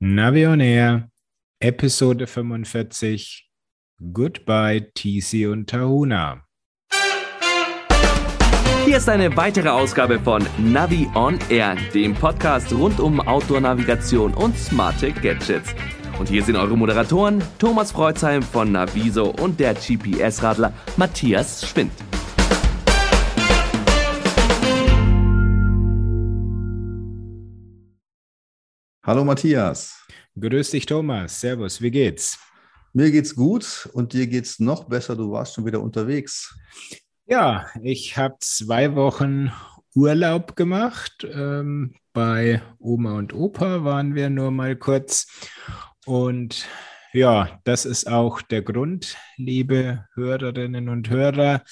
Navi on Air, Episode 45. Goodbye, TC und Tahuna. Hier ist eine weitere Ausgabe von Navi on Air, dem Podcast rund um Outdoor-Navigation und smarte Gadgets. Und hier sind eure Moderatoren Thomas Freuzheim von Naviso und der GPS-Radler Matthias Schwind. Hallo Matthias. Grüß dich, Thomas. Servus, wie geht's? Mir geht's gut und dir geht's noch besser. Du warst schon wieder unterwegs. Ja, ich habe zwei Wochen Urlaub gemacht. Ähm, bei Oma und Opa waren wir nur mal kurz. Und ja, das ist auch der Grund, liebe Hörerinnen und Hörer,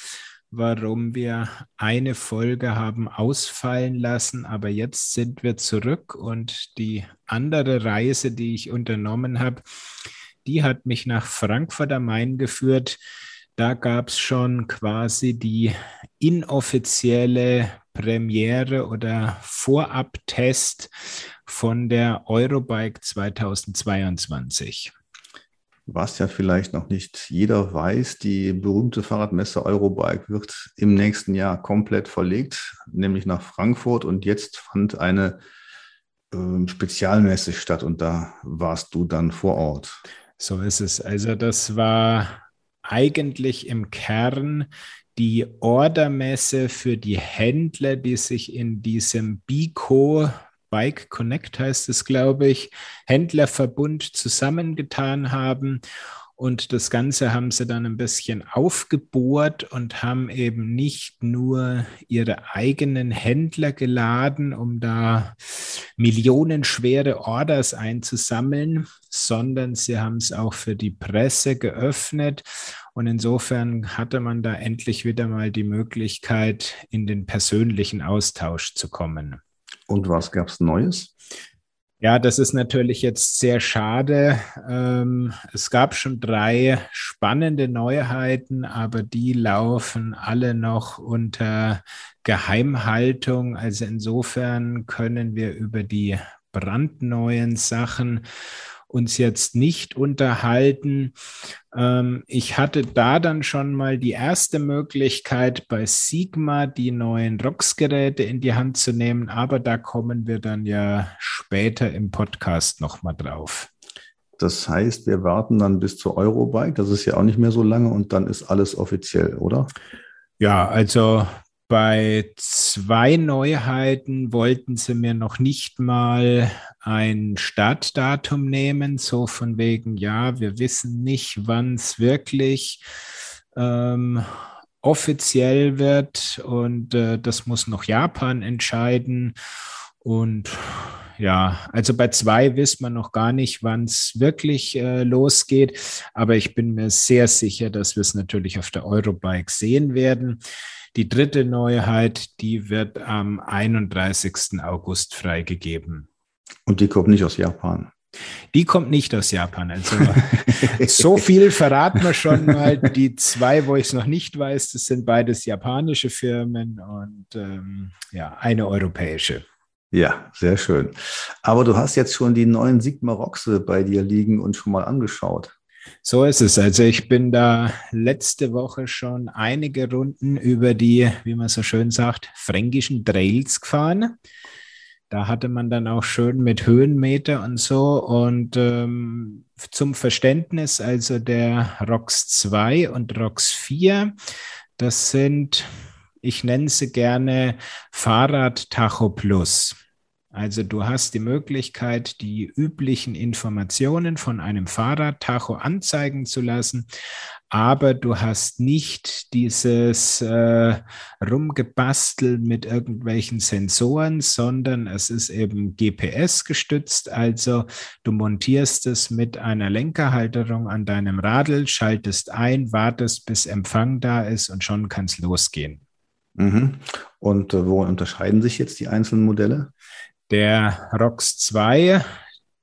warum wir eine Folge haben ausfallen lassen, aber jetzt sind wir zurück und die andere Reise, die ich unternommen habe, die hat mich nach Frankfurt am Main geführt. Da gab es schon quasi die inoffizielle Premiere oder Vorabtest von der Eurobike 2022 was ja vielleicht noch nicht jeder weiß, die berühmte Fahrradmesse Eurobike wird im nächsten Jahr komplett verlegt, nämlich nach Frankfurt. Und jetzt fand eine äh, Spezialmesse statt und da warst du dann vor Ort. So ist es. Also das war eigentlich im Kern die Ordermesse für die Händler, die sich in diesem Bico Bike Connect heißt es, glaube ich, Händlerverbund zusammengetan haben. Und das Ganze haben sie dann ein bisschen aufgebohrt und haben eben nicht nur ihre eigenen Händler geladen, um da millionenschwere Orders einzusammeln, sondern sie haben es auch für die Presse geöffnet. Und insofern hatte man da endlich wieder mal die Möglichkeit, in den persönlichen Austausch zu kommen. Und was gab es Neues? Ja, das ist natürlich jetzt sehr schade. Ähm, es gab schon drei spannende Neuheiten, aber die laufen alle noch unter Geheimhaltung. Also insofern können wir über die brandneuen Sachen uns jetzt nicht unterhalten. Ähm, ich hatte da dann schon mal die erste Möglichkeit, bei Sigma die neuen ROX-Geräte in die Hand zu nehmen, aber da kommen wir dann ja später im Podcast nochmal drauf. Das heißt, wir warten dann bis zur Eurobike, das ist ja auch nicht mehr so lange und dann ist alles offiziell, oder? Ja, also bei zwei Neuheiten wollten sie mir noch nicht mal ein Startdatum nehmen, so von wegen, ja, wir wissen nicht, wann es wirklich ähm, offiziell wird und äh, das muss noch Japan entscheiden. Und ja, also bei zwei wissen wir noch gar nicht, wann es wirklich äh, losgeht, aber ich bin mir sehr sicher, dass wir es natürlich auf der Eurobike sehen werden. Die dritte Neuheit, die wird am 31. August freigegeben. Und die kommt nicht aus Japan. Die kommt nicht aus Japan. Also so viel verraten wir schon mal. Die zwei, wo ich es noch nicht weiß, das sind beides japanische Firmen und ähm, ja, eine europäische. Ja, sehr schön. Aber du hast jetzt schon die neuen Sigma Roxe bei dir liegen und schon mal angeschaut. So ist es. Also ich bin da letzte Woche schon einige Runden über die, wie man so schön sagt, fränkischen Trails gefahren. Da hatte man dann auch schön mit Höhenmeter und so. Und ähm, zum Verständnis, also der ROX 2 und ROX 4, das sind, ich nenne sie gerne Fahrrad Tacho Plus. Also du hast die Möglichkeit, die üblichen Informationen von einem Fahrradtacho anzeigen zu lassen, aber du hast nicht dieses äh, Rumgebastel mit irgendwelchen Sensoren, sondern es ist eben GPS gestützt. Also du montierst es mit einer Lenkerhalterung an deinem Radl, schaltest ein, wartest, bis Empfang da ist und schon kann es losgehen. Mhm. Und äh, wo unterscheiden sich jetzt die einzelnen Modelle? Der ROX 2,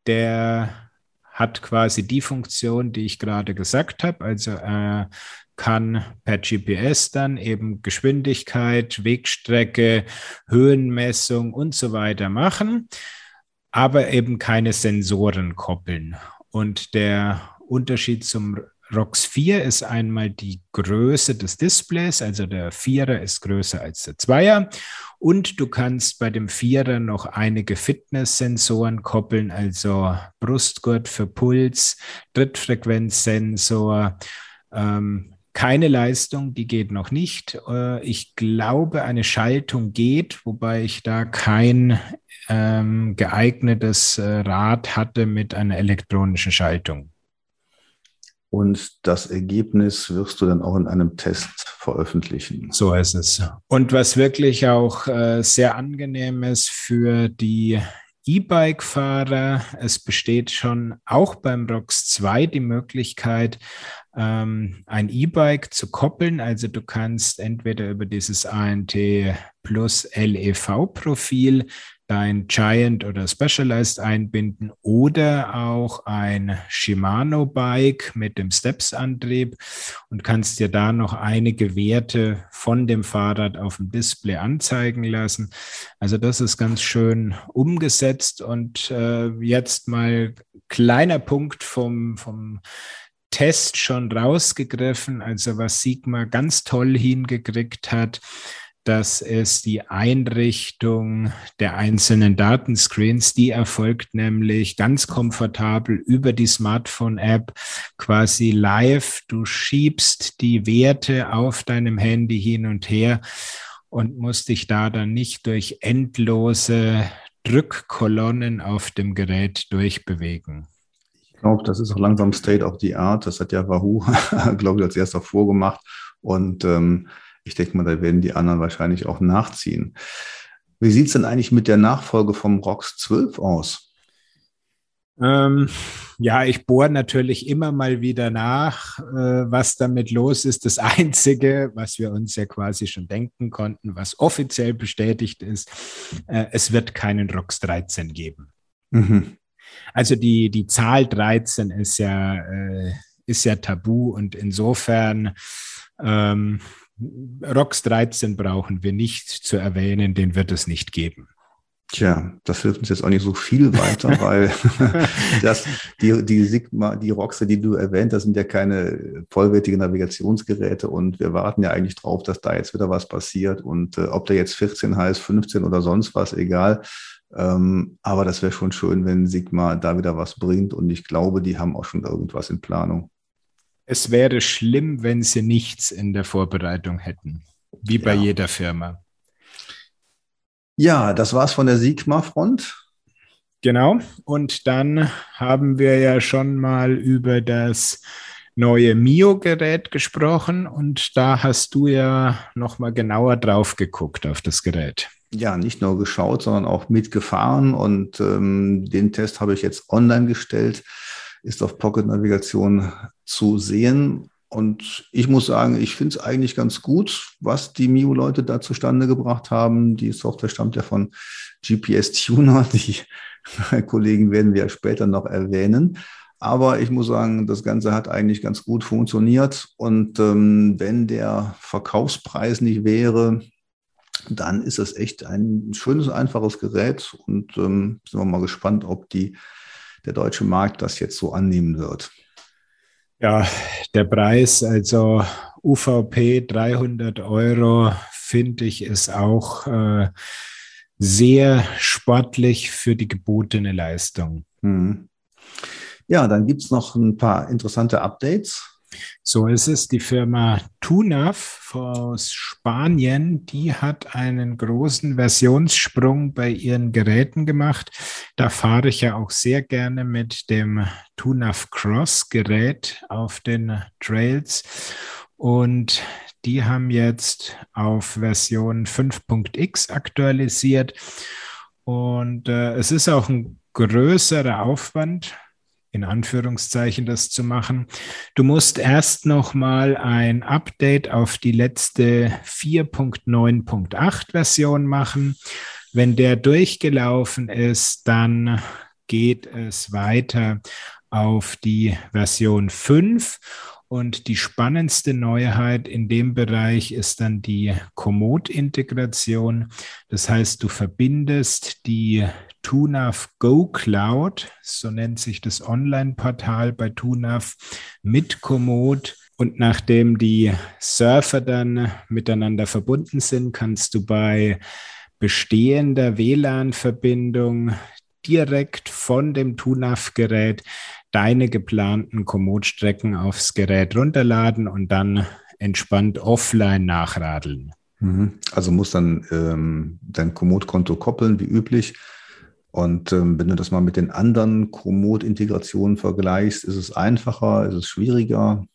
der hat quasi die Funktion, die ich gerade gesagt habe. Also er kann per GPS dann eben Geschwindigkeit, Wegstrecke, Höhenmessung und so weiter machen. aber eben keine Sensoren koppeln. Und der Unterschied zum ROX 4 ist einmal die Größe des Displays, also der Vierer ist größer als der Zweier. Und du kannst bei dem Vierer noch einige Fitness-Sensoren koppeln, also Brustgurt für Puls, Trittfrequenzsensor. Ähm, keine Leistung, die geht noch nicht. Äh, ich glaube, eine Schaltung geht, wobei ich da kein ähm, geeignetes äh, Rad hatte mit einer elektronischen Schaltung. Und das Ergebnis wirst du dann auch in einem Test veröffentlichen. So ist es. Und was wirklich auch äh, sehr angenehm ist für die E-Bike-Fahrer, es besteht schon auch beim ROX 2 die Möglichkeit, ähm, ein E-Bike zu koppeln. Also du kannst entweder über dieses ANT Plus LEV-Profil dein Giant oder Specialized einbinden oder auch ein Shimano Bike mit dem Steps-Antrieb und kannst dir da noch einige Werte von dem Fahrrad auf dem Display anzeigen lassen. Also das ist ganz schön umgesetzt und äh, jetzt mal kleiner Punkt vom, vom Test schon rausgegriffen. Also was Sigma ganz toll hingekriegt hat, dass es die Einrichtung der einzelnen Datenscreens, die erfolgt nämlich ganz komfortabel über die Smartphone-App quasi live. Du schiebst die Werte auf deinem Handy hin und her und musst dich da dann nicht durch endlose Drückkolonnen auf dem Gerät durchbewegen. Ich glaube, das ist auch langsam State of the Art. Das hat ja Wahoo, glaube ich, als erster vorgemacht. Und ähm, ich denke mal, da werden die anderen wahrscheinlich auch nachziehen. Wie sieht es denn eigentlich mit der Nachfolge vom ROX 12 aus? Ähm, ja, ich bohre natürlich immer mal wieder nach, äh, was damit los ist. Das Einzige, was wir uns ja quasi schon denken konnten, was offiziell bestätigt ist, äh, es wird keinen ROX 13 geben. Mhm. Also die, die Zahl 13 ist ja, äh, ist ja tabu und insofern ähm, ROX 13 brauchen wir nicht zu erwähnen, den wird es nicht geben. Tja, das hilft uns jetzt auch nicht so viel weiter, weil das, die, die Sigma, die Roxe, die du erwähnt hast, sind ja keine vollwertigen Navigationsgeräte und wir warten ja eigentlich drauf, dass da jetzt wieder was passiert und äh, ob der jetzt 14 heißt, 15 oder sonst was, egal. Ähm, aber das wäre schon schön, wenn Sigma da wieder was bringt und ich glaube, die haben auch schon irgendwas in Planung. Es wäre schlimm, wenn sie nichts in der Vorbereitung hätten, wie bei ja. jeder Firma. Ja, das war's von der Sigma-Front. Genau. Und dann haben wir ja schon mal über das neue Mio-Gerät gesprochen und da hast du ja noch mal genauer drauf geguckt auf das Gerät. Ja, nicht nur geschaut, sondern auch mitgefahren und ähm, den Test habe ich jetzt online gestellt ist auf Pocket Navigation zu sehen. Und ich muss sagen, ich finde es eigentlich ganz gut, was die Mio-Leute da zustande gebracht haben. Die Software stammt ja von GPS Tuner. Die Kollegen werden wir später noch erwähnen. Aber ich muss sagen, das Ganze hat eigentlich ganz gut funktioniert. Und ähm, wenn der Verkaufspreis nicht wäre, dann ist das echt ein schönes, einfaches Gerät. Und ähm, sind wir mal gespannt, ob die der deutsche Markt das jetzt so annehmen wird? Ja, der Preis, also UVP 300 Euro, finde ich, ist auch äh, sehr sportlich für die gebotene Leistung. Hm. Ja, dann gibt es noch ein paar interessante Updates. So ist es. Die Firma Tunaf aus Spanien, die hat einen großen Versionssprung bei ihren Geräten gemacht. Da fahre ich ja auch sehr gerne mit dem Tunaf Cross Gerät auf den Trails. Und die haben jetzt auf Version 5.x aktualisiert. Und äh, es ist auch ein größerer Aufwand in Anführungszeichen das zu machen. Du musst erst noch mal ein Update auf die letzte 4.9.8 Version machen. Wenn der durchgelaufen ist, dann geht es weiter auf die Version 5 Und die spannendste Neuheit in dem Bereich ist dann die Komoot-Integration. Das heißt, du verbindest die TUNAV Go Cloud, so nennt sich das Online-Portal bei TUNAV, mit Komoot. Und nachdem die Surfer dann miteinander verbunden sind, kannst du bei bestehender WLAN-Verbindung direkt von dem TUNAV-Gerät deine geplanten Komoot-Strecken aufs Gerät runterladen und dann entspannt offline nachradeln. Mhm. Also muss dann ähm, dein Komoot-Konto koppeln, wie üblich. Und ähm, wenn du das mal mit den anderen Komoot-Integrationen vergleichst, ist es einfacher, ist es schwieriger?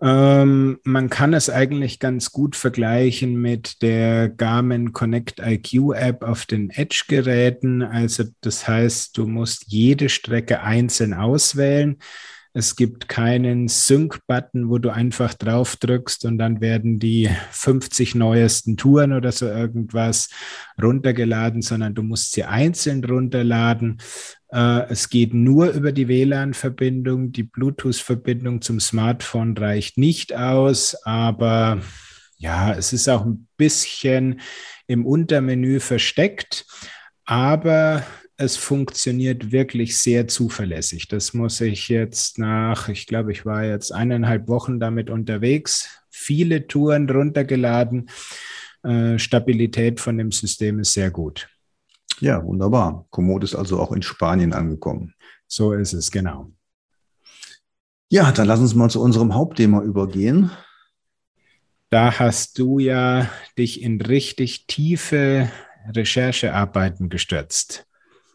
Ähm, man kann es eigentlich ganz gut vergleichen mit der Garmin Connect IQ App auf den Edge-Geräten. Also das heißt, du musst jede Strecke einzeln auswählen. Es gibt keinen Sync-Button, wo du einfach drauf drückst und dann werden die 50 neuesten Touren oder so irgendwas runtergeladen, sondern du musst sie einzeln runterladen. Äh, es geht nur über die WLAN-Verbindung. Die Bluetooth-Verbindung zum Smartphone reicht nicht aus, aber ja, es ist auch ein bisschen im Untermenü versteckt. Aber es funktioniert wirklich sehr zuverlässig. Das muss ich jetzt nach, ich glaube, ich war jetzt eineinhalb Wochen damit unterwegs, viele Touren runtergeladen. Äh, Stabilität von dem System ist sehr gut. Ja, wunderbar. Komoot ist also auch in Spanien angekommen. So ist es, genau. Ja, dann lass uns mal zu unserem Hauptthema übergehen. Da hast du ja dich in richtig tiefe Recherchearbeiten gestürzt.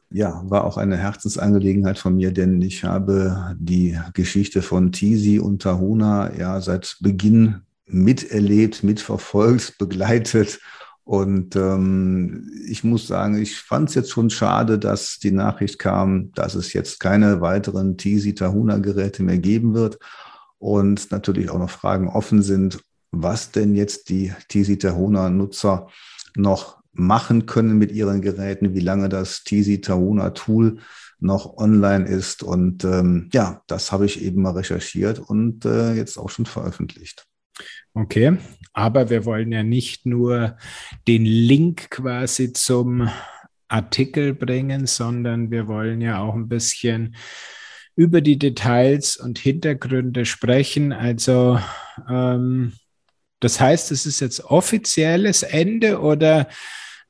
Ja, war auch eine Herzensangelegenheit von mir, denn ich habe die Geschichte von Tisi und Tahuna ja seit Beginn miterlebt, mitverfolgt, begleitet. Und ähm, ich muss sagen, ich fand es jetzt schon schade, dass die Nachricht kam, dass es jetzt keine weiteren Tisi Tahuna Geräte mehr geben wird und natürlich auch noch Fragen offen sind, was denn jetzt die Tisi Tahuna Nutzer noch machen können mit ihren Geräten, wie lange das Tisi Tahuna Tool noch online ist. Und ähm, ja, das habe ich eben mal recherchiert und äh, jetzt auch schon veröffentlicht. Okay, aber wir wollen ja nicht nur den Link quasi zum Artikel bringen, sondern wir wollen ja auch ein bisschen über die Details und Hintergründe sprechen. Also ähm, das heißt, es ist jetzt offizielles Ende oder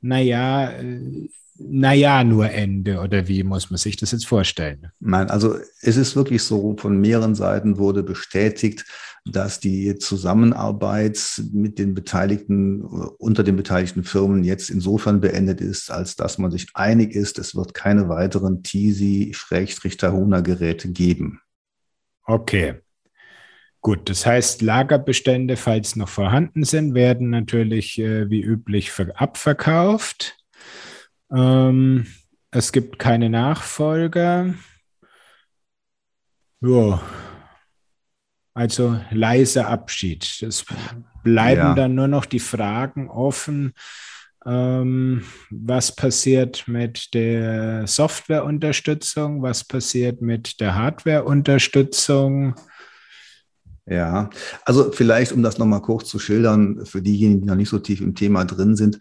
naja, äh, naja, nur Ende oder wie muss man sich das jetzt vorstellen? Nein, also es ist wirklich so, von mehreren Seiten wurde bestätigt, dass die Zusammenarbeit mit den Beteiligten, unter den beteiligten Firmen jetzt insofern beendet ist, als dass man sich einig ist, es wird keine weiteren TISI-Tahuna-Geräte geben. Okay. Gut, das heißt, Lagerbestände, falls noch vorhanden sind, werden natürlich äh, wie üblich abverkauft. Ähm, es gibt keine Nachfolger. Ja, also leiser Abschied. Es bleiben ja. dann nur noch die Fragen offen. Ähm, was passiert mit der Softwareunterstützung? Was passiert mit der Hardwareunterstützung? Ja, also vielleicht, um das nochmal kurz zu schildern, für diejenigen, die noch nicht so tief im Thema drin sind.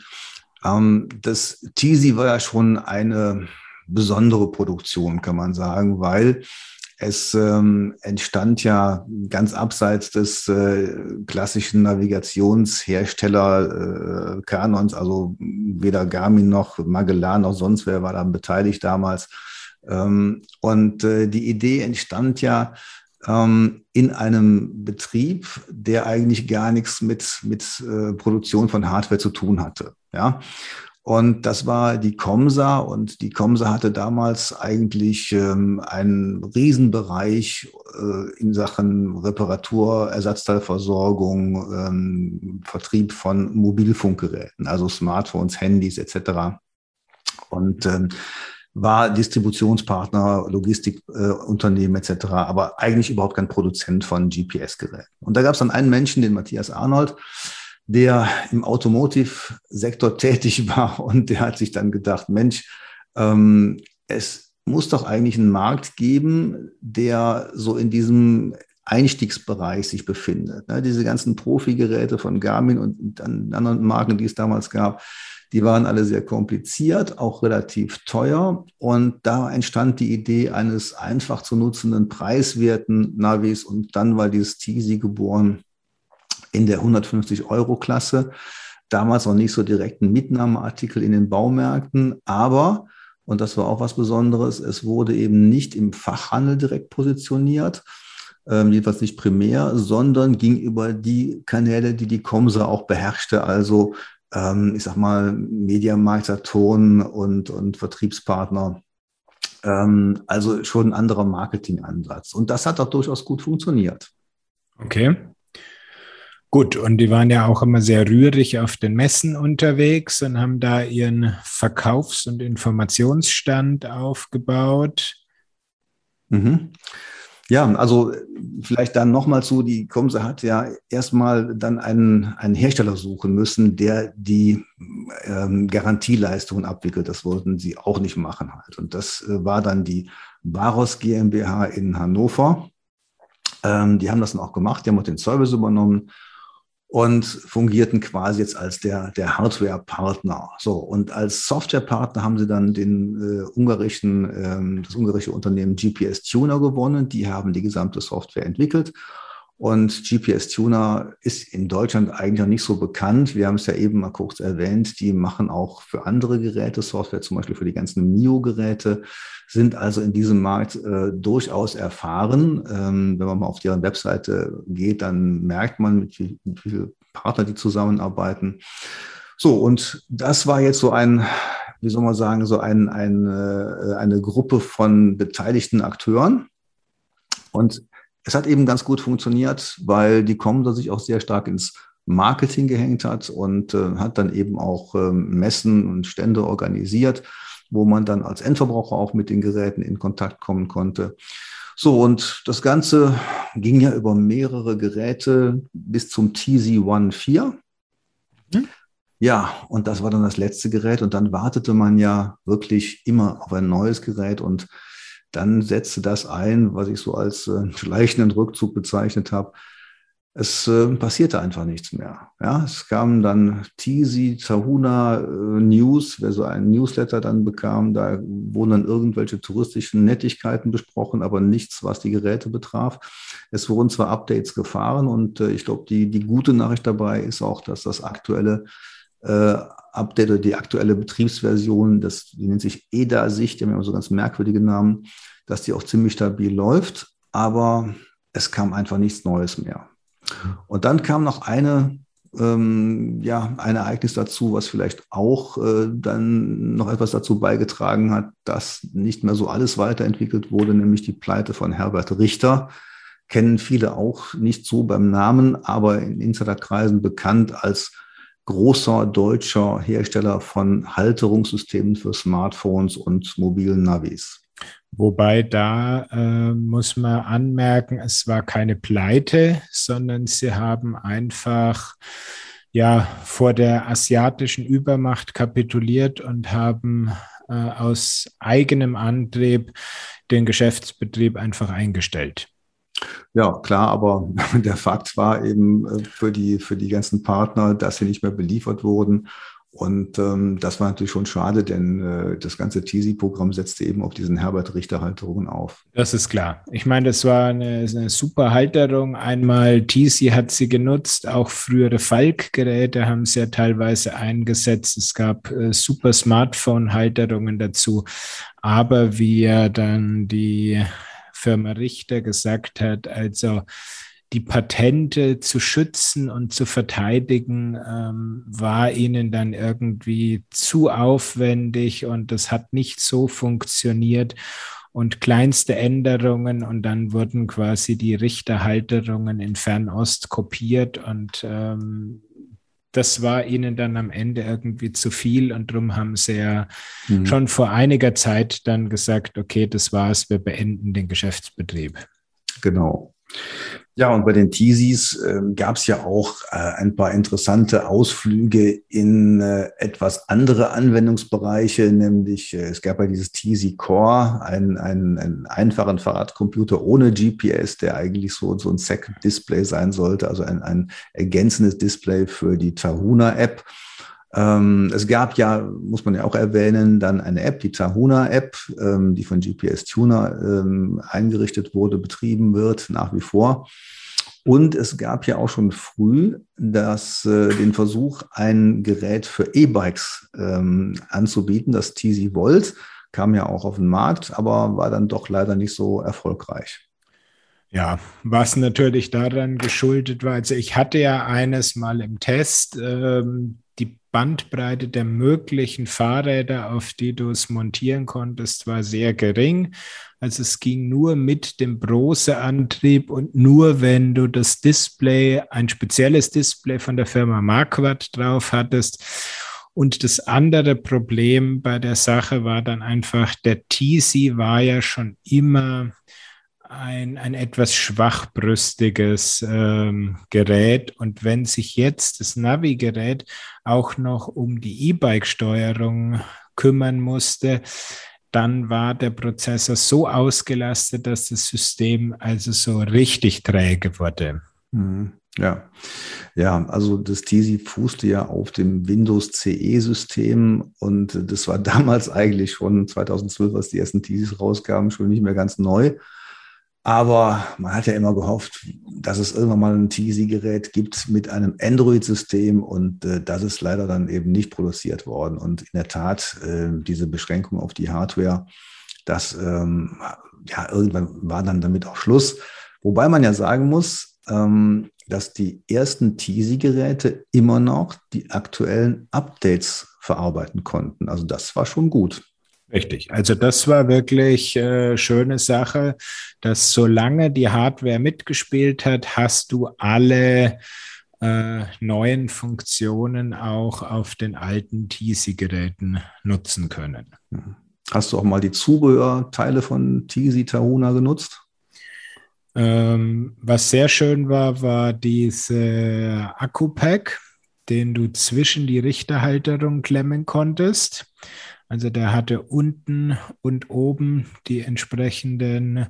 Ähm, das Teasy war ja schon eine besondere Produktion, kann man sagen, weil es ähm, entstand ja ganz abseits des äh, klassischen Navigationshersteller äh, Canons, also weder Garmin noch Magellan noch sonst wer war da beteiligt damals. Ähm, und äh, die Idee entstand ja in einem Betrieb, der eigentlich gar nichts mit, mit äh, Produktion von Hardware zu tun hatte. Ja. Und das war die Comsa und die Comsa hatte damals eigentlich ähm, einen Riesenbereich äh, in Sachen Reparatur, Ersatzteilversorgung, ähm, Vertrieb von Mobilfunkgeräten, also Smartphones, Handys etc. Und ähm, war Distributionspartner, Logistikunternehmen äh, etc., aber eigentlich überhaupt kein Produzent von GPS-Geräten. Und da gab es dann einen Menschen, den Matthias Arnold, der im Automotive-Sektor tätig war und der hat sich dann gedacht, Mensch, ähm, es muss doch eigentlich einen Markt geben, der so in diesem Einstiegsbereich sich befindet. Ne, diese ganzen Profi-Geräte von Garmin und anderen Marken, die es damals gab, die waren alle sehr kompliziert, auch relativ teuer. Und da entstand die Idee eines einfach zu nutzenden, preiswerten Navis. Und dann war dieses Tisi geboren in der 150-Euro-Klasse. Damals noch nicht so direkt ein Mitnahmeartikel in den Baumärkten, aber, und das war auch was Besonderes, es wurde eben nicht im Fachhandel direkt positioniert, ähm, jedenfalls nicht primär, sondern ging über die Kanäle, die die Comsa auch beherrschte, also ähm, ich sag mal, Mediamarkt, Saturn und, und Vertriebspartner. Ähm, also schon ein anderer Marketingansatz. Und das hat auch durchaus gut funktioniert. Okay. Gut, und die waren ja auch immer sehr rührig auf den Messen unterwegs und haben da ihren Verkaufs- und Informationsstand aufgebaut. Mhm. Ja, also vielleicht dann nochmal zu, die Comse hat ja erstmal dann einen, einen Hersteller suchen müssen, der die ähm, Garantieleistungen abwickelt. Das wollten sie auch nicht machen halt. Und das äh, war dann die Baros GmbH in Hannover. Ähm, die haben das dann auch gemacht, die haben auch den Service übernommen und fungierten quasi jetzt als der, der Hardware-Partner. So, und als Software-Partner haben sie dann den äh, ungarischen, ähm, das ungarische Unternehmen GPS Tuner gewonnen. Die haben die gesamte Software entwickelt und GPS Tuner ist in Deutschland eigentlich auch nicht so bekannt. Wir haben es ja eben mal kurz erwähnt. Die machen auch für andere Geräte Software, zum Beispiel für die ganzen Mio-Geräte, sind also in diesem Markt äh, durchaus erfahren. Ähm, wenn man mal auf deren Webseite geht, dann merkt man, mit wie, mit wie viele Partner die zusammenarbeiten. So, und das war jetzt so ein, wie soll man sagen, so ein, ein, äh, eine Gruppe von beteiligten Akteuren. Und es hat eben ganz gut funktioniert, weil die Comsa sich auch sehr stark ins Marketing gehängt hat und äh, hat dann eben auch äh, Messen und Stände organisiert, wo man dann als Endverbraucher auch mit den Geräten in Kontakt kommen konnte. So, und das Ganze ging ja über mehrere Geräte bis zum TZ14. Hm? Ja, und das war dann das letzte Gerät und dann wartete man ja wirklich immer auf ein neues Gerät und dann setzte das ein, was ich so als äh, schleichenden Rückzug bezeichnet habe. Es äh, passierte einfach nichts mehr. Ja, es kamen dann Tizi, Tahuna äh, News, wer so einen Newsletter dann bekam, da wurden dann irgendwelche touristischen Nettigkeiten besprochen, aber nichts, was die Geräte betraf. Es wurden zwar Updates gefahren und äh, ich glaube, die, die gute Nachricht dabei ist auch, dass das aktuelle äh, Update die aktuelle Betriebsversion, das, die nennt sich EDA-Sicht, die haben ja so ganz merkwürdige Namen, dass die auch ziemlich stabil läuft, aber es kam einfach nichts Neues mehr. Und dann kam noch eine, ähm, ja, ein Ereignis dazu, was vielleicht auch äh, dann noch etwas dazu beigetragen hat, dass nicht mehr so alles weiterentwickelt wurde, nämlich die Pleite von Herbert Richter. Kennen viele auch nicht so beim Namen, aber in Insiderkreisen bekannt als großer deutscher Hersteller von Halterungssystemen für Smartphones und mobilen Navis. Wobei da äh, muss man anmerken, es war keine Pleite, sondern sie haben einfach ja vor der asiatischen Übermacht kapituliert und haben äh, aus eigenem Antrieb den Geschäftsbetrieb einfach eingestellt. Ja, klar, aber der Fakt war eben äh, für die, für die ganzen Partner, dass sie nicht mehr beliefert wurden. Und ähm, das war natürlich schon schade, denn äh, das ganze TISI-Programm setzte eben auf diesen Herbert-Richter-Halterungen auf. Das ist klar. Ich meine, das war eine, eine super Halterung. Einmal TISI hat sie genutzt, auch frühere Falk-Geräte haben sie ja teilweise eingesetzt. Es gab äh, super Smartphone-Halterungen dazu. Aber wie ja dann die Firma Richter gesagt hat, also die Patente zu schützen und zu verteidigen, ähm, war ihnen dann irgendwie zu aufwendig und das hat nicht so funktioniert. Und kleinste Änderungen und dann wurden quasi die Richterhalterungen in Fernost kopiert und ähm, das war ihnen dann am Ende irgendwie zu viel und darum haben sie ja mhm. schon vor einiger Zeit dann gesagt, okay, das war's, wir beenden den Geschäftsbetrieb. Genau. Ja, und bei den Teasies äh, gab es ja auch äh, ein paar interessante Ausflüge in äh, etwas andere Anwendungsbereiche, nämlich äh, es gab ja dieses Teasy Core, einen, einen, einen einfachen Fahrradcomputer ohne GPS, der eigentlich so, so ein Second Display sein sollte, also ein, ein ergänzendes Display für die Tahuna-App. Ähm, es gab ja, muss man ja auch erwähnen, dann eine App, die Tahuna-App, ähm, die von GPS Tuner ähm, eingerichtet wurde, betrieben wird, nach wie vor. Und es gab ja auch schon früh das, äh, den Versuch, ein Gerät für E-Bikes ähm, anzubieten, das TZ Volt, kam ja auch auf den Markt, aber war dann doch leider nicht so erfolgreich. Ja, was natürlich daran geschuldet war, also ich hatte ja eines mal im Test, ähm, die Bandbreite der möglichen Fahrräder, auf die du es montieren konntest, war sehr gering. Also es ging nur mit dem Brose-Antrieb und nur wenn du das Display, ein spezielles Display von der Firma Marquardt drauf hattest. Und das andere Problem bei der Sache war dann einfach, der TC war ja schon immer ein, ein etwas schwachbrüstiges ähm, Gerät. Und wenn sich jetzt das Navi-Gerät auch noch um die E-Bike-Steuerung kümmern musste, dann war der Prozessor so ausgelastet, dass das System also so richtig träge wurde. Mhm. Ja, ja, also das TISI fußte ja auf dem Windows CE-System und das war damals eigentlich schon 2012, als die ersten TISIs rauskamen, schon nicht mehr ganz neu. Aber man hat ja immer gehofft, dass es irgendwann mal ein Teasy-Gerät gibt mit einem Android-System und äh, das ist leider dann eben nicht produziert worden. Und in der Tat, äh, diese Beschränkung auf die Hardware, das ähm, ja irgendwann war dann damit auch Schluss. Wobei man ja sagen muss, ähm, dass die ersten Teasy-Geräte immer noch die aktuellen Updates verarbeiten konnten. Also das war schon gut. Richtig. Also das war wirklich äh, schöne Sache, dass solange die Hardware mitgespielt hat, hast du alle äh, neuen Funktionen auch auf den alten TC-Geräten nutzen können. Hast du auch mal die Zubehörteile von TC Tahuna genutzt? Ähm, was sehr schön war, war diese Akku-Pack, den du zwischen die Richterhalterung klemmen konntest. Also der hatte unten und oben die entsprechenden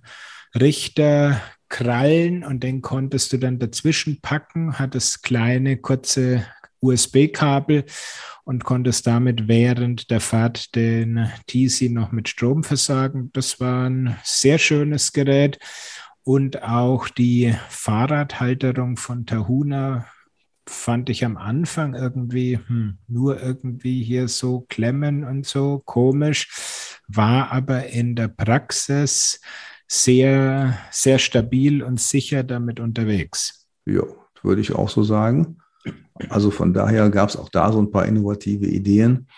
Richterkrallen und den konntest du dann dazwischen packen, hattest kleine kurze USB-Kabel und konntest damit während der Fahrt den TC noch mit Strom versorgen. Das war ein sehr schönes Gerät. Und auch die Fahrradhalterung von Tahuna fand ich am Anfang irgendwie hm, nur irgendwie hier so klemmen und so komisch, war aber in der Praxis sehr, sehr stabil und sicher damit unterwegs. Ja, würde ich auch so sagen. Also von daher gab es auch da so ein paar innovative Ideen.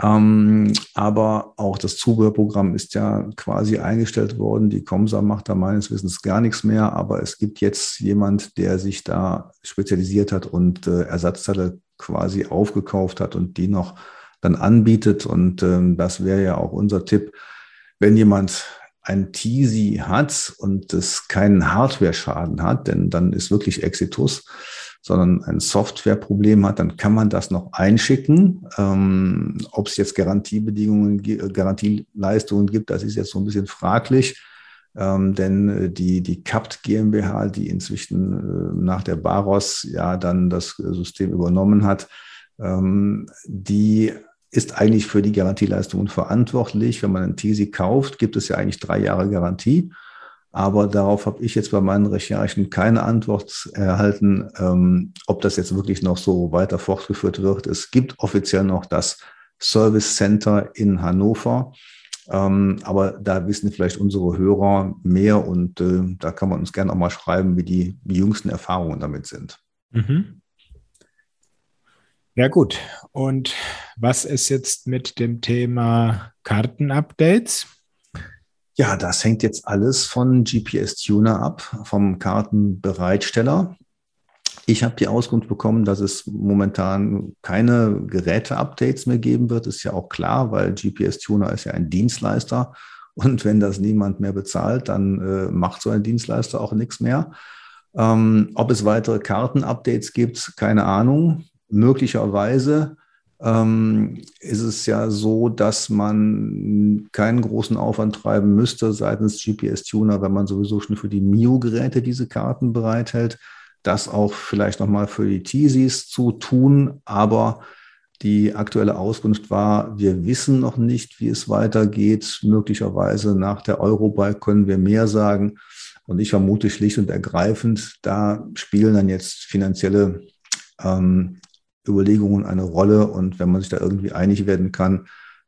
Ähm, aber auch das Zubehörprogramm ist ja quasi eingestellt worden. Die Comsa macht da meines Wissens gar nichts mehr, aber es gibt jetzt jemand, der sich da spezialisiert hat und äh, Ersatzteile quasi aufgekauft hat und die noch dann anbietet. Und ähm, das wäre ja auch unser Tipp, wenn jemand ein Teasy hat und es keinen Hardware-Schaden hat, denn dann ist wirklich Exitus sondern ein Softwareproblem hat, dann kann man das noch einschicken. Ähm, Ob es jetzt Garantiebedingungen, Garantieleistungen gibt, das ist jetzt so ein bisschen fraglich. Ähm, denn äh, die, die CAPT GmbH, die inzwischen äh, nach der Baros ja dann das System übernommen hat, ähm, die ist eigentlich für die Garantieleistungen verantwortlich. Wenn man einen TISI kauft, gibt es ja eigentlich drei Jahre Garantie. Aber darauf habe ich jetzt bei meinen Recherchen keine Antwort erhalten, ähm, ob das jetzt wirklich noch so weiter fortgeführt wird. Es gibt offiziell noch das Service Center in Hannover. Ähm, aber da wissen vielleicht unsere Hörer mehr und äh, da kann man uns gerne auch mal schreiben, wie die, jüngsten Erfahrungen damit sind. Mhm. Ja gut, und was ist jetzt mit dem Thema Kartenupdates? Ja, das hängt jetzt alles von GPS Tuner ab, vom Kartenbereitsteller. Ich habe die Auskunft bekommen, dass es momentan keine Geräte-Updates mehr geben wird. Ist ja auch klar, weil GPS Tuner ist ja ein Dienstleister Und wenn das niemand mehr bezahlt, dann äh, macht so ein Dienstleister auch nichts mehr. Ähm, ob es weitere Kartenupdates gibt, keine Ahnung. Möglicherweise ähm, ist es ja so, dass man keinen großen Aufwand treiben müsste seitens GPS-Tuner, wenn man sowieso schon für die Mio-Geräte diese Karten bereithält, das auch vielleicht nochmal für die Teasies zu tun. Aber die aktuelle Auskunft war, wir wissen noch nicht, wie es weitergeht. Möglicherweise nach der Eurobike können wir mehr sagen. Und ich vermute schlicht und ergreifend, da spielen dann jetzt finanzielle ähm, Überlegungen eine Rolle. Und wenn man sich da irgendwie einig werden kann,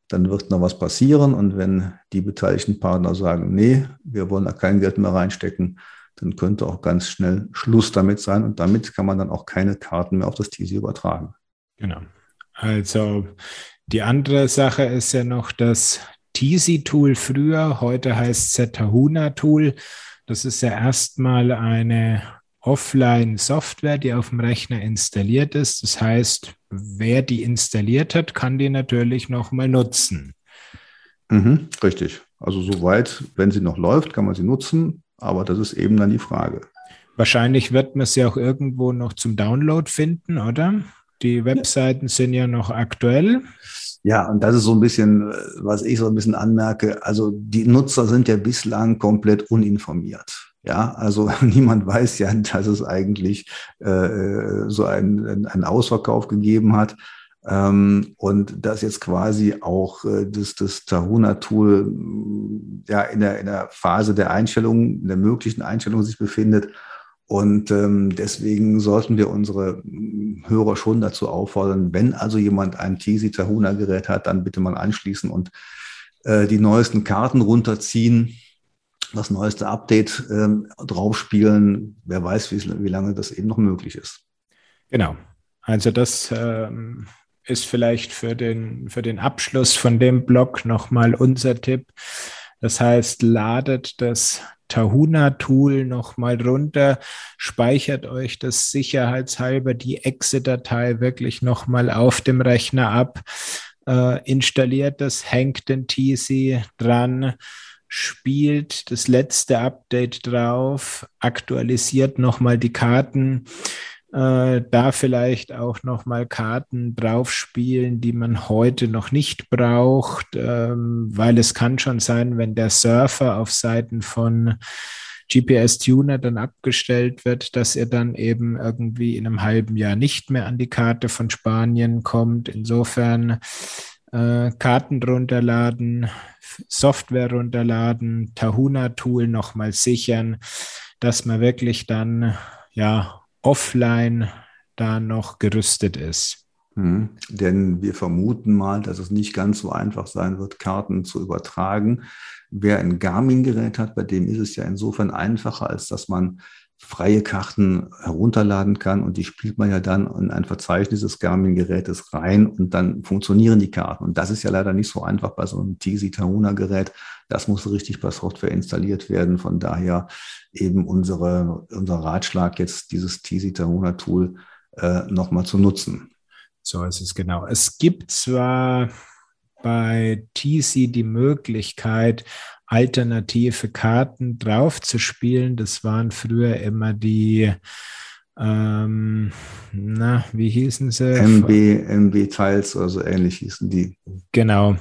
dann wird noch was passieren. Und wenn die beteiligten Partner sagen, nee, wir wollen da kein Geld mehr reinstecken, dann könnte auch ganz schnell Schluss damit sein. Und damit kann man dann auch keine Karten mehr auf das TC übertragen. Genau. Also die andere Sache ist ja noch das Teasy-Tool früher, heute heißt es Tahuna-Tool. Das ist ja erstmal eine Offline-Software, die auf dem Rechner installiert ist. Das heißt, wer die installiert hat, kann die natürlich nochmal nutzen. Mhm, richtig. Also soweit, wenn sie noch läuft, kann man sie nutzen, aber das ist eben dann die Frage. Wahrscheinlich wird man sie auch irgendwo noch zum Download finden, oder? Die Webseiten sind ja noch aktuell. Ja, und das ist so ein bisschen, was ich so ein bisschen anmerke. Also die Nutzer sind ja bislang komplett uninformiert. Ja, also niemand weiß ja, dass es eigentlich äh, so einen, einen Ausverkauf gegeben hat. Ähm, und dass jetzt quasi auch äh, das, das Tahuna-Tool ja in der, in der Phase der Einstellung, der möglichen Einstellung sich befindet und ähm, deswegen sollten wir unsere hm, Hörer schon dazu auffordern, wenn also jemand ein Tisi Tahuna Gerät hat, dann bitte mal anschließen und äh, die neuesten Karten runterziehen, das neueste Update ähm, draufspielen. Wer weiß, wie, wie, lange das eben noch möglich ist. Genau. Also das ähm, ist vielleicht für den, für den Abschluss von dem Blog nochmal unser Tipp. Das heißt, ladet das Tahuna-Tool nochmal runter, speichert euch das sicherheitshalber die Exe-Datei wirklich nochmal auf dem Rechner ab, äh, installiert das, hängt den TC dran, spielt das letzte Update drauf, aktualisiert nochmal die Karten äh, da vielleicht auch noch mal Karten draufspielen, die man heute noch nicht braucht, ähm, weil es kann schon sein, wenn der Surfer auf Seiten von GPS-Tuner dann abgestellt wird, dass er dann eben irgendwie in einem halben Jahr nicht mehr an die Karte von Spanien kommt. Insofern äh, Karten runterladen, Software runterladen, Tahuna-Tool nochmal sichern, dass man wirklich dann ja offline da noch gerüstet ist. Mhm. Denn wir vermuten mal, dass es nicht ganz so einfach sein wird, Karten zu übertragen. Wer ein Garmin-Gerät hat, bei dem ist es ja insofern einfacher, als dass man freie Karten herunterladen kann und die spielt man ja dann in ein Verzeichnis des Garmin-Gerätes rein und dann funktionieren die Karten. Und das ist ja leider nicht so einfach bei so einem Tisi Tahuna-Gerät. Das muss richtig per Software installiert werden. Von daher eben unsere, unser Ratschlag jetzt, dieses Tisi Tahuna-Tool äh, nochmal zu nutzen. So ist es genau. Es gibt zwar bei TC die Möglichkeit, alternative Karten draufzuspielen. Das waren früher immer die, ähm, na, wie hießen sie? MB, MB Tiles oder so ähnlich hießen die. Genau.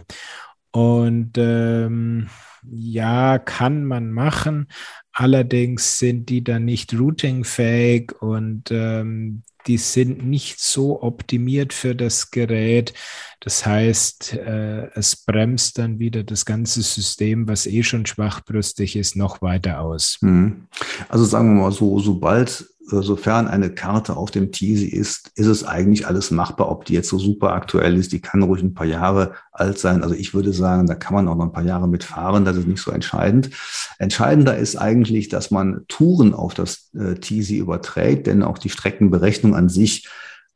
Und ähm, ja, kann man machen. Allerdings sind die dann nicht routingfähig und ähm, die sind nicht so optimiert für das Gerät. Das heißt, äh, es bremst dann wieder das ganze System, was eh schon schwachbrüstig ist, noch weiter aus. Mhm. Also sagen wir mal so, sobald sofern eine Karte auf dem Teasy ist, ist es eigentlich alles machbar. Ob die jetzt so super aktuell ist, die kann ruhig ein paar Jahre alt sein. Also ich würde sagen, da kann man auch noch ein paar Jahre mitfahren. Das ist nicht so entscheidend. Entscheidender ist eigentlich, dass man Touren auf das äh, Teasy überträgt, denn auch die Streckenberechnung an sich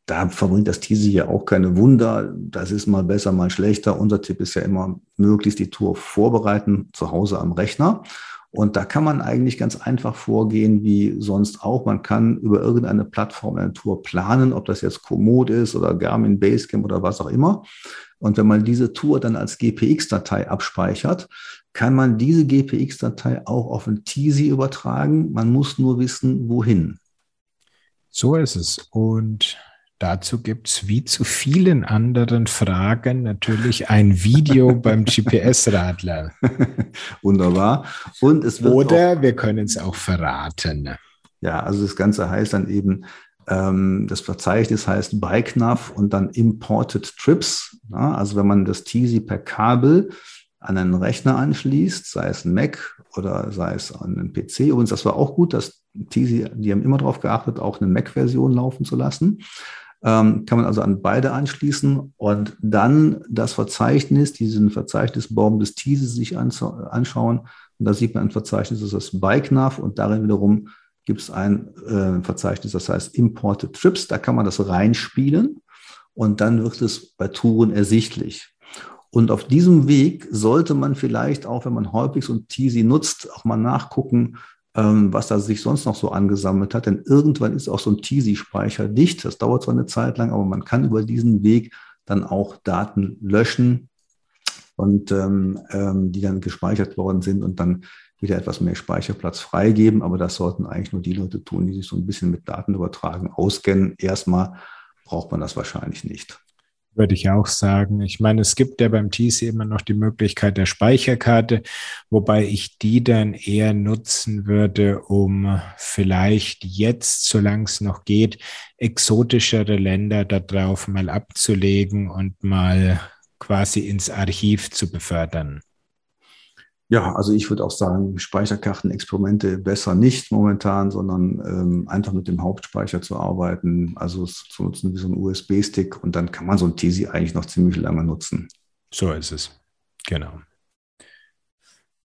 da verbringt das Teasy ja auch keine Wunder. Das ist mal besser, mal schlechter. Unser Tipp ist ja immer, möglichst die Tour vorbereiten, zu Hause am Rechner Und da kann man eigentlich ganz einfach vorgehen, wie sonst auch. Man kann über irgendeine Plattform eine Tour planen, ob das jetzt Komoot ist oder Garmin Basecamp oder was auch immer. Und wenn man diese Tour dann als GPX-Datei abspeichert, kann man diese GPX-Datei auch auf ein Teasy übertragen. Man muss nur wissen, wohin. So ist es. Und dazu gibt es wie zu vielen anderen Fragen natürlich ein Video beim GPS-Radler. Wunderbar. Und es wird Oder wir können es auch verraten. Ja, also das Ganze heißt dann eben, ähm, das Verzeichnis heißt BikeNav und dann Imported Trips. Ja, also wenn man das Teasy per Kabel an einen Rechner anschließt, sei es ein Mac oder sei es an einen PC. Übrigens, das war auch gut, dass Teasy, die haben immer darauf geachtet, auch eine Mac-Version laufen zu lassen. Ähm, kann man also an beide anschließen und dann das Verzeichnis, diesen Verzeichnisbaum des Teasy sich anschauen. Und da sieht man ein Verzeichnis, das ist BikeNav und darin wiederum gibt es ein äh, Verzeichnis, das heißt Imported Trips. Da kann man das reinspielen und dann wird es bei Touren ersichtlich. Und auf diesem Weg sollte man vielleicht auch, wenn man so ein Teasy nutzt, auch mal nachgucken, was da sich sonst noch so angesammelt hat. Denn irgendwann ist auch so ein Teasy-Speicher dicht. Das dauert zwar eine Zeit lang, aber man kann über diesen Weg dann auch Daten löschen und ähm, ähm, die dann gespeichert worden sind und dann wieder etwas mehr Speicherplatz freigeben. Aber das sollten eigentlich nur die Leute tun, die sich so ein bisschen mit Datenübertragen auskennen. Erstmal braucht man das wahrscheinlich nicht. Würde ich auch sagen. Ich meine, es gibt ja beim TC immer noch die Möglichkeit der Speicherkarte, wobei ich die dann eher nutzen würde, um vielleicht jetzt, solange es noch geht, exotischere Länder darauf mal abzulegen und mal quasi ins Archiv zu befördern. Ja, also ich würde auch sagen, Speicherkartenexperimente besser nicht momentan, sondern ähm, einfach mit dem Hauptspeicher zu arbeiten, also es zu nutzen wie so ein USB-Stick und dann kann man so ein Tesi eigentlich noch ziemlich lange nutzen. So ist es. Genau.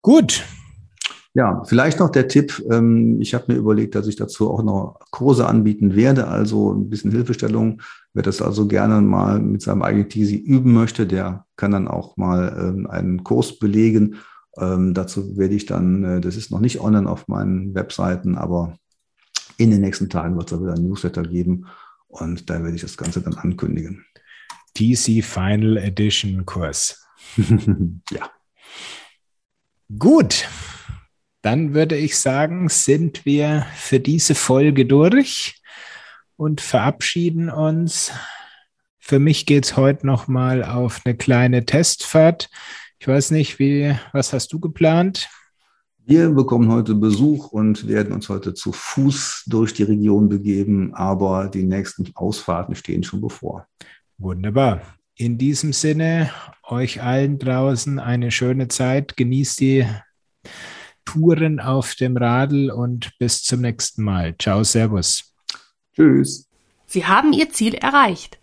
Gut. Ja, vielleicht noch der Tipp. Ähm, ich habe mir überlegt, dass ich dazu auch noch Kurse anbieten werde, also ein bisschen Hilfestellung. Wer das also gerne mal mit seinem eigenen Tesi üben möchte, der kann dann auch mal ähm, einen Kurs belegen ähm, dazu werde ich dann, äh, das ist noch nicht online auf meinen Webseiten, aber in den nächsten Tagen wird es da wieder ein Newsletter geben und da werde ich das Ganze dann ankündigen. TC Final Edition Kurs. ja. Gut, dann würde ich sagen, sind wir für diese Folge durch und verabschieden uns. Für mich geht es heute nochmal auf eine kleine Testfahrt ich weiß nicht, wie, was hast du geplant? Wir bekommen heute Besuch und werden uns heute zu Fuß durch die Region begeben, aber die nächsten Ausfahrten stehen schon bevor. Wunderbar. In diesem Sinne, euch allen draußen eine schöne Zeit. Genießt die Touren auf dem Radl und bis zum nächsten Mal. Ciao, Servus. Tschüss. Sie haben Ihr Ziel erreicht.